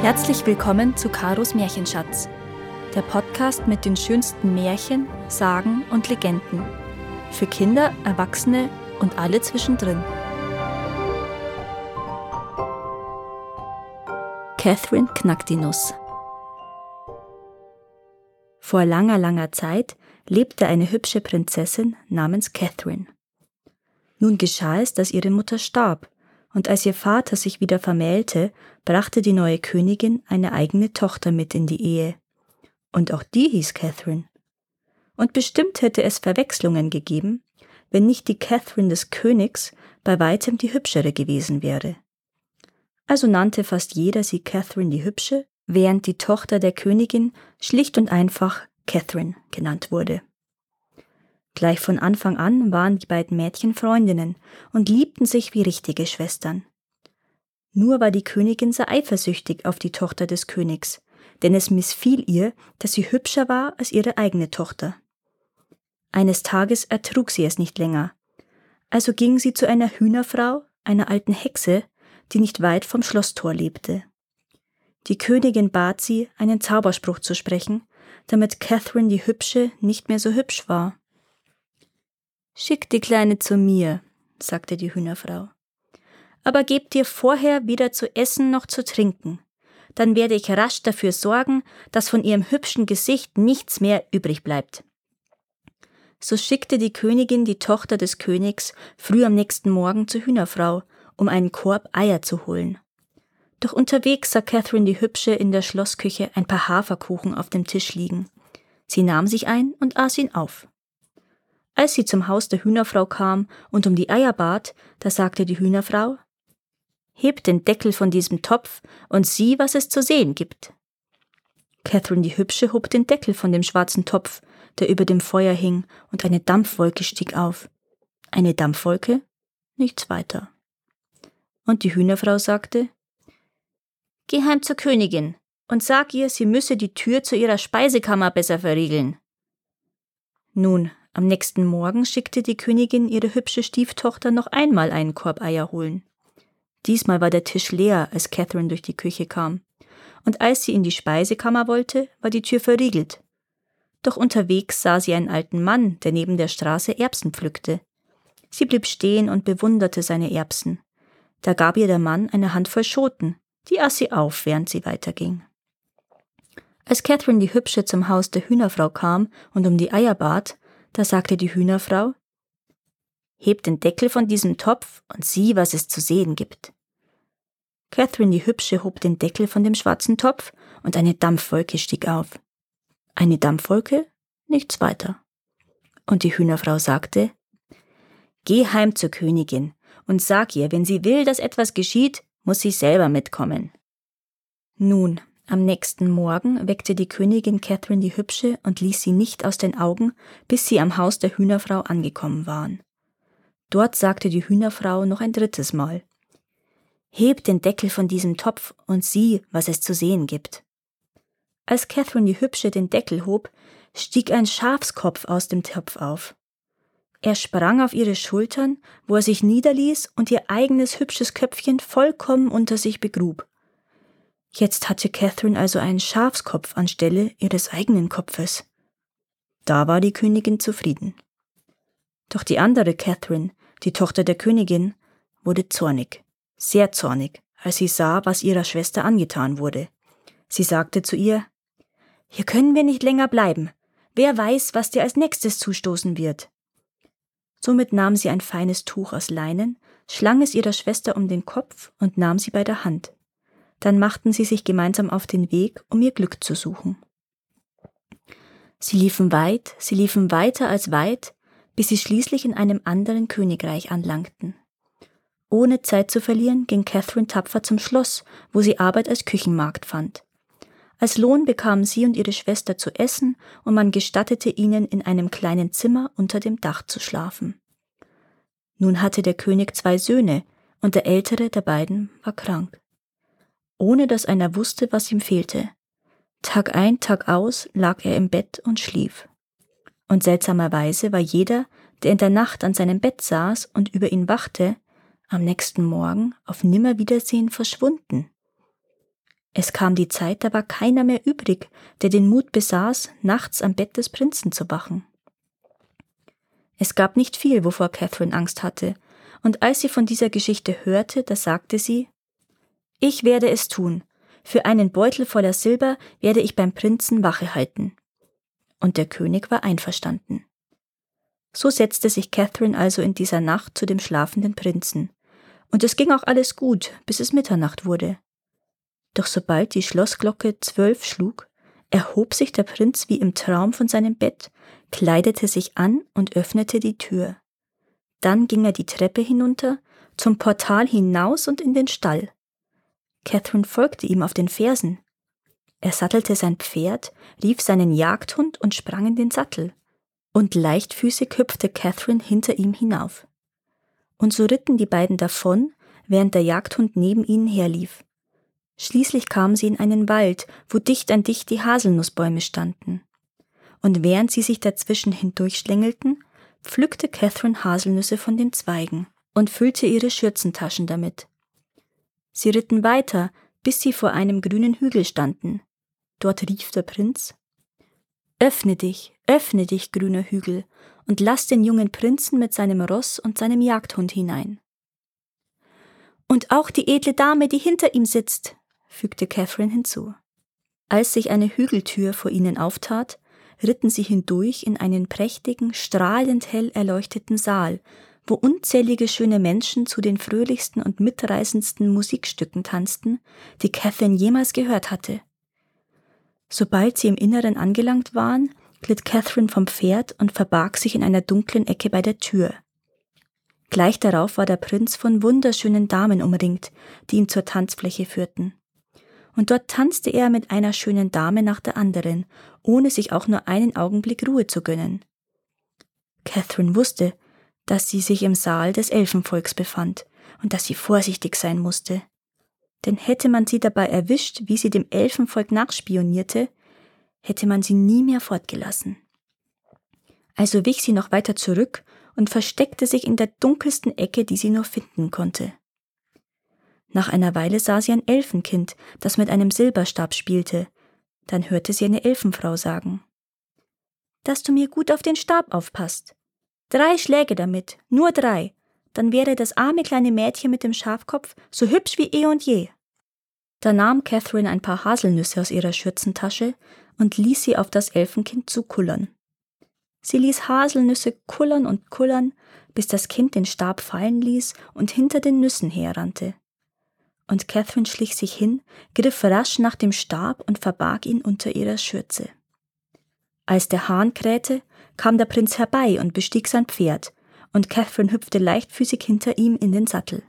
Herzlich willkommen zu Karos Märchenschatz, der Podcast mit den schönsten Märchen, Sagen und Legenden. Für Kinder, Erwachsene und alle zwischendrin. Catherine knackt die Nuss. Vor langer, langer Zeit lebte eine hübsche Prinzessin namens Catherine. Nun geschah es, dass ihre Mutter starb und als ihr Vater sich wieder vermählte, brachte die neue Königin eine eigene Tochter mit in die Ehe. Und auch die hieß Catherine. Und bestimmt hätte es Verwechslungen gegeben, wenn nicht die Catherine des Königs bei weitem die hübschere gewesen wäre. Also nannte fast jeder sie Catherine die Hübsche, während die Tochter der Königin schlicht und einfach Catherine genannt wurde. Gleich von Anfang an waren die beiden Mädchen Freundinnen und liebten sich wie richtige Schwestern. Nur war die Königin sehr eifersüchtig auf die Tochter des Königs, denn es missfiel ihr, dass sie hübscher war als ihre eigene Tochter. Eines Tages ertrug sie es nicht länger. Also ging sie zu einer Hühnerfrau, einer alten Hexe, die nicht weit vom Schlosstor lebte. Die Königin bat sie, einen Zauberspruch zu sprechen, damit Catherine die Hübsche nicht mehr so hübsch war. Schick die Kleine zu mir, sagte die Hühnerfrau. Aber gebt ihr vorher weder zu essen noch zu trinken. Dann werde ich rasch dafür sorgen, dass von ihrem hübschen Gesicht nichts mehr übrig bleibt. So schickte die Königin die Tochter des Königs früh am nächsten Morgen zur Hühnerfrau, um einen Korb Eier zu holen. Doch unterwegs sah Catherine die Hübsche in der Schlossküche ein paar Haferkuchen auf dem Tisch liegen. Sie nahm sich ein und aß ihn auf. Als sie zum Haus der Hühnerfrau kam und um die Eier bat, da sagte die Hühnerfrau, Heb den Deckel von diesem Topf und sieh, was es zu sehen gibt. Catherine die Hübsche hob den Deckel von dem schwarzen Topf, der über dem Feuer hing, und eine Dampfwolke stieg auf. Eine Dampfwolke? Nichts weiter. Und die Hühnerfrau sagte, Geh heim zur Königin und sag ihr, sie müsse die Tür zu ihrer Speisekammer besser verriegeln. Nun, am nächsten Morgen schickte die Königin ihre hübsche Stieftochter noch einmal einen Korb Eier holen. Diesmal war der Tisch leer, als Catherine durch die Küche kam. Und als sie in die Speisekammer wollte, war die Tür verriegelt. Doch unterwegs sah sie einen alten Mann, der neben der Straße Erbsen pflückte. Sie blieb stehen und bewunderte seine Erbsen. Da gab ihr der Mann eine Handvoll Schoten, die aß sie auf, während sie weiterging. Als Catherine die Hübsche zum Haus der Hühnerfrau kam und um die Eier bat, da sagte die Hühnerfrau, Heb den Deckel von diesem Topf und sieh, was es zu sehen gibt. Catherine die Hübsche hob den Deckel von dem schwarzen Topf und eine Dampfwolke stieg auf. Eine Dampfwolke? Nichts weiter. Und die Hühnerfrau sagte, Geh heim zur Königin und sag ihr, wenn sie will, dass etwas geschieht, muss sie selber mitkommen. Nun, am nächsten Morgen weckte die Königin Catherine die Hübsche und ließ sie nicht aus den Augen, bis sie am Haus der Hühnerfrau angekommen waren. Dort sagte die Hühnerfrau noch ein drittes Mal Heb den Deckel von diesem Topf und sieh, was es zu sehen gibt. Als Catherine die Hübsche den Deckel hob, stieg ein Schafskopf aus dem Topf auf. Er sprang auf ihre Schultern, wo er sich niederließ und ihr eigenes hübsches Köpfchen vollkommen unter sich begrub. Jetzt hatte Catherine also einen Schafskopf anstelle ihres eigenen Kopfes. Da war die Königin zufrieden. Doch die andere Catherine, die Tochter der Königin, wurde zornig, sehr zornig, als sie sah, was ihrer Schwester angetan wurde. Sie sagte zu ihr Hier können wir nicht länger bleiben. Wer weiß, was dir als nächstes zustoßen wird. Somit nahm sie ein feines Tuch aus Leinen, schlang es ihrer Schwester um den Kopf und nahm sie bei der Hand. Dann machten sie sich gemeinsam auf den Weg, um ihr Glück zu suchen. Sie liefen weit, sie liefen weiter als weit, bis sie schließlich in einem anderen Königreich anlangten. Ohne Zeit zu verlieren, ging Catherine tapfer zum Schloss, wo sie Arbeit als Küchenmagd fand. Als Lohn bekamen sie und ihre Schwester zu essen, und man gestattete ihnen, in einem kleinen Zimmer unter dem Dach zu schlafen. Nun hatte der König zwei Söhne, und der ältere der beiden war krank ohne dass einer wusste, was ihm fehlte. Tag ein, Tag aus lag er im Bett und schlief. Und seltsamerweise war jeder, der in der Nacht an seinem Bett saß und über ihn wachte, am nächsten Morgen auf Nimmerwiedersehen verschwunden. Es kam die Zeit, da war keiner mehr übrig, der den Mut besaß, nachts am Bett des Prinzen zu wachen. Es gab nicht viel, wovor Catherine Angst hatte, und als sie von dieser Geschichte hörte, da sagte sie Ich werde es tun. Für einen Beutel voller Silber werde ich beim Prinzen Wache halten. Und der König war einverstanden. So setzte sich Catherine also in dieser Nacht zu dem schlafenden Prinzen. Und es ging auch alles gut, bis es Mitternacht wurde. Doch sobald die Schlossglocke zwölf schlug, erhob sich der Prinz wie im Traum von seinem Bett, kleidete sich an und öffnete die Tür. Dann ging er die Treppe hinunter, zum Portal hinaus und in den Stall. Catherine folgte ihm auf den Fersen. Er sattelte sein Pferd, rief seinen Jagdhund und sprang in den Sattel. Und leichtfüßig hüpfte Catherine hinter ihm hinauf. Und so ritten die beiden davon, während der Jagdhund neben ihnen herlief. Schließlich kamen sie in einen Wald, wo dicht an dicht die Haselnussbäume standen. Und während sie sich dazwischen hindurchschlängelten, pflückte Catherine Haselnüsse von den Zweigen und füllte ihre Schürzentaschen damit. Sie ritten weiter, bis sie vor einem grünen Hügel standen. Dort rief der Prinz Öffne dich, öffne dich, grüner Hügel, und lass den jungen Prinzen mit seinem Ross und seinem Jagdhund hinein. Und auch die edle Dame, die hinter ihm sitzt, fügte Catherine hinzu. Als sich eine Hügeltür vor ihnen auftat, ritten sie hindurch in einen prächtigen, strahlend hell erleuchteten Saal, wo unzählige schöne Menschen zu den fröhlichsten und mitreißendsten Musikstücken tanzten, die Catherine jemals gehört hatte. Sobald sie im Inneren angelangt waren, glitt Catherine vom Pferd und verbarg sich in einer dunklen Ecke bei der Tür. Gleich darauf war der Prinz von wunderschönen Damen umringt, die ihn zur Tanzfläche führten und dort tanzte er mit einer schönen Dame nach der anderen, ohne sich auch nur einen Augenblick Ruhe zu gönnen. Catherine wusste, dass sie sich im Saal des Elfenvolks befand und dass sie vorsichtig sein musste. Denn hätte man sie dabei erwischt, wie sie dem Elfenvolk nachspionierte, hätte man sie nie mehr fortgelassen. Also wich sie noch weiter zurück und versteckte sich in der dunkelsten Ecke, die sie nur finden konnte. Nach einer Weile sah sie ein Elfenkind, das mit einem Silberstab spielte. Dann hörte sie eine Elfenfrau sagen Dass du mir gut auf den Stab aufpasst. Drei Schläge damit, nur drei, dann wäre das arme kleine Mädchen mit dem Schafkopf so hübsch wie eh und je. Da nahm Catherine ein paar Haselnüsse aus ihrer Schürzentasche und ließ sie auf das Elfenkind zukullern. Sie ließ Haselnüsse kullern und kullern, bis das Kind den Stab fallen ließ und hinter den Nüssen herrannte und Catherine schlich sich hin, griff rasch nach dem Stab und verbarg ihn unter ihrer Schürze. Als der Hahn krähte, kam der Prinz herbei und bestieg sein Pferd, und Catherine hüpfte leichtfüßig hinter ihm in den Sattel.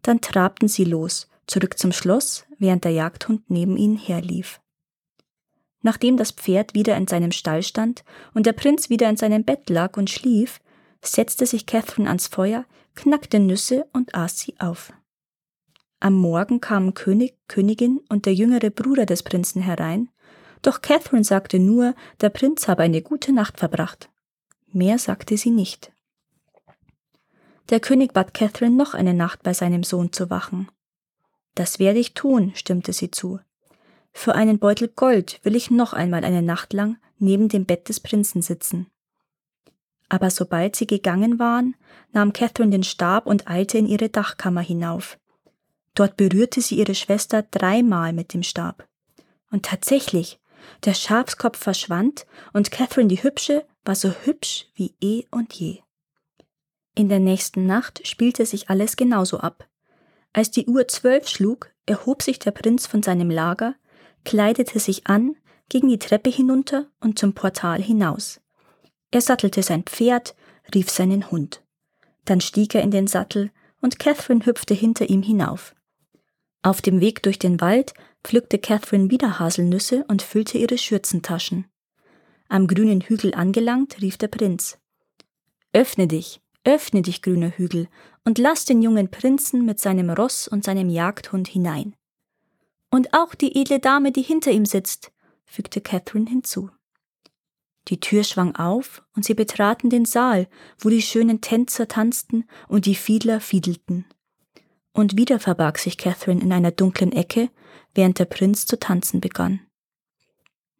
Dann trabten sie los, zurück zum Schloss, während der Jagdhund neben ihnen herlief. Nachdem das Pferd wieder in seinem Stall stand und der Prinz wieder in seinem Bett lag und schlief, setzte sich Catherine ans Feuer, knackte Nüsse und aß sie auf. Am Morgen kamen König, Königin und der jüngere Bruder des Prinzen herein, doch Catherine sagte nur, der Prinz habe eine gute Nacht verbracht. Mehr sagte sie nicht. Der König bat Catherine noch eine Nacht bei seinem Sohn zu wachen. Das werde ich tun, stimmte sie zu. Für einen Beutel Gold will ich noch einmal eine Nacht lang neben dem Bett des Prinzen sitzen. Aber sobald sie gegangen waren, nahm Catherine den Stab und eilte in ihre Dachkammer hinauf. Dort berührte sie ihre Schwester dreimal mit dem Stab. Und tatsächlich, der Schafskopf verschwand und Catherine die Hübsche war so hübsch wie eh und je. In der nächsten Nacht spielte sich alles genauso ab. Als die Uhr zwölf schlug, erhob sich der Prinz von seinem Lager, kleidete sich an, ging die Treppe hinunter und zum Portal hinaus. Er sattelte sein Pferd, rief seinen Hund. Dann stieg er in den Sattel und Catherine hüpfte hinter ihm hinauf. Auf dem Weg durch den Wald pflückte Catherine wieder Haselnüsse und füllte ihre Schürzentaschen. Am grünen Hügel angelangt, rief der Prinz. Öffne dich, öffne dich, grüner Hügel, und lass den jungen Prinzen mit seinem Ross und seinem Jagdhund hinein. Und auch die edle Dame, die hinter ihm sitzt, fügte Catherine hinzu. Die Tür schwang auf, und sie betraten den Saal, wo die schönen Tänzer tanzten und die Fiedler fiedelten Und wieder verbarg sich Catherine in einer dunklen Ecke, während der Prinz zu tanzen begann.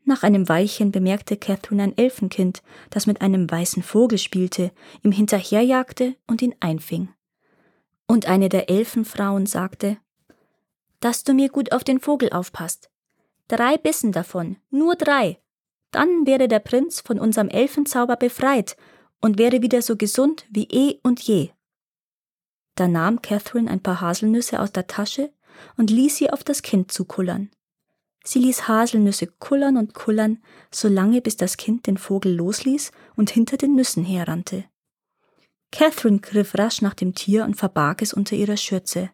Nach einem Weilchen bemerkte Catherine ein Elfenkind, das mit einem weißen Vogel spielte, ihm hinterherjagte und ihn einfing. Und eine der Elfenfrauen sagte, dass du mir gut auf den Vogel aufpasst. Drei Bissen davon, nur drei. Dann wäre der Prinz von unserem Elfenzauber befreit und wäre wieder so gesund wie eh und je. Da nahm Catherine ein paar Haselnüsse aus der Tasche und ließ sie auf das Kind zukullern. Sie ließ Haselnüsse kullern und kullern, solange bis das Kind den Vogel losließ und hinter den Nüssen herrannte. Catherine griff rasch nach dem Tier und verbarg es unter ihrer Schürze.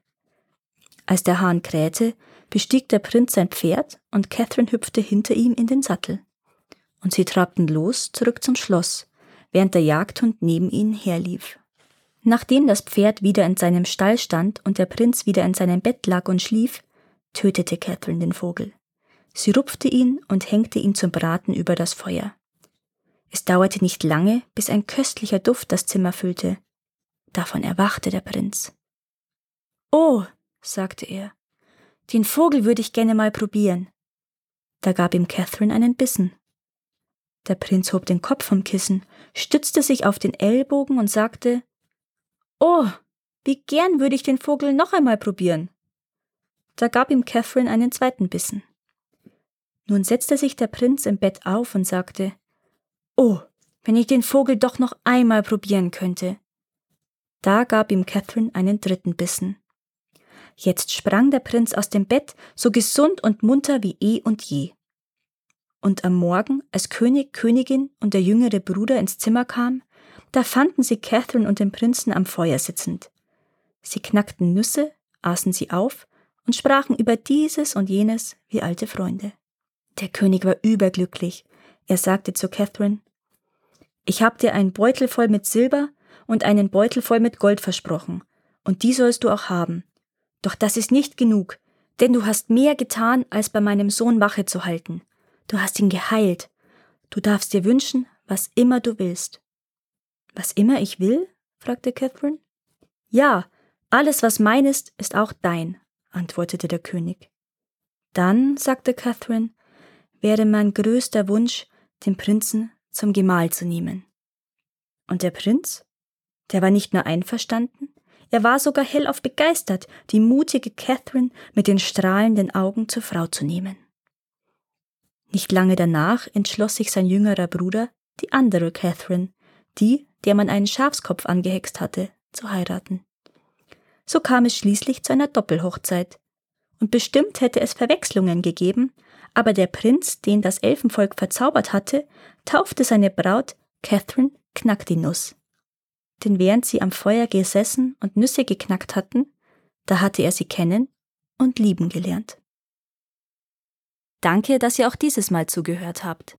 Als der Hahn krähte, bestieg der Prinz sein Pferd und Catherine hüpfte hinter ihm in den Sattel. Und sie trabten los zurück zum Schloss, während der Jagdhund neben ihnen herlief. Nachdem das Pferd wieder in seinem Stall stand und der Prinz wieder in seinem Bett lag und schlief, tötete Catherine den Vogel. Sie rupfte ihn und hängte ihn zum Braten über das Feuer. Es dauerte nicht lange, bis ein köstlicher Duft das Zimmer füllte. Davon erwachte der Prinz. Oh, sagte er, den Vogel würde ich gerne mal probieren. Da gab ihm Catherine einen Bissen. Der Prinz hob den Kopf vom Kissen, stützte sich auf den Ellbogen und sagte Oh, wie gern würde ich den Vogel noch einmal probieren. Da gab ihm Catherine einen zweiten Bissen. Nun setzte sich der Prinz im Bett auf und sagte Oh, wenn ich den Vogel doch noch einmal probieren könnte. Da gab ihm Catherine einen dritten Bissen. Jetzt sprang der Prinz aus dem Bett, so gesund und munter wie eh und je. Und am Morgen, als König, Königin und der jüngere Bruder ins Zimmer kam, da fanden sie Catherine und den Prinzen am Feuer sitzend. Sie knackten Nüsse, aßen sie auf und sprachen über dieses und jenes wie alte Freunde. Der König war überglücklich. Er sagte zu Catherine, Ich hab dir einen Beutel voll mit Silber und einen Beutel voll mit Gold versprochen, und die sollst du auch haben. Doch das ist nicht genug, denn du hast mehr getan, als bei meinem Sohn Wache zu halten. Du hast ihn geheilt. Du darfst dir wünschen, was immer du willst. Was immer ich will? fragte Catherine. Ja, alles, was mein ist, ist auch dein, antwortete der König. Dann, sagte Catherine, wäre mein größter Wunsch, den Prinzen zum Gemahl zu nehmen. Und der Prinz? Der war nicht nur einverstanden, er war sogar hellauf begeistert, die mutige Catherine mit den strahlenden Augen zur Frau zu nehmen. Nicht lange danach entschloss sich sein jüngerer Bruder, die andere Catherine, die, der man einen Schafskopf angehext hatte, zu heiraten. So kam es schließlich zu einer Doppelhochzeit. Und bestimmt hätte es Verwechslungen gegeben, aber der Prinz, den das Elfenvolk verzaubert hatte, taufte seine Braut Catherine Knackdinuss. Denn während sie am Feuer gesessen und Nüsse geknackt hatten, da hatte er sie kennen und lieben gelernt. Danke, dass ihr auch dieses Mal zugehört habt.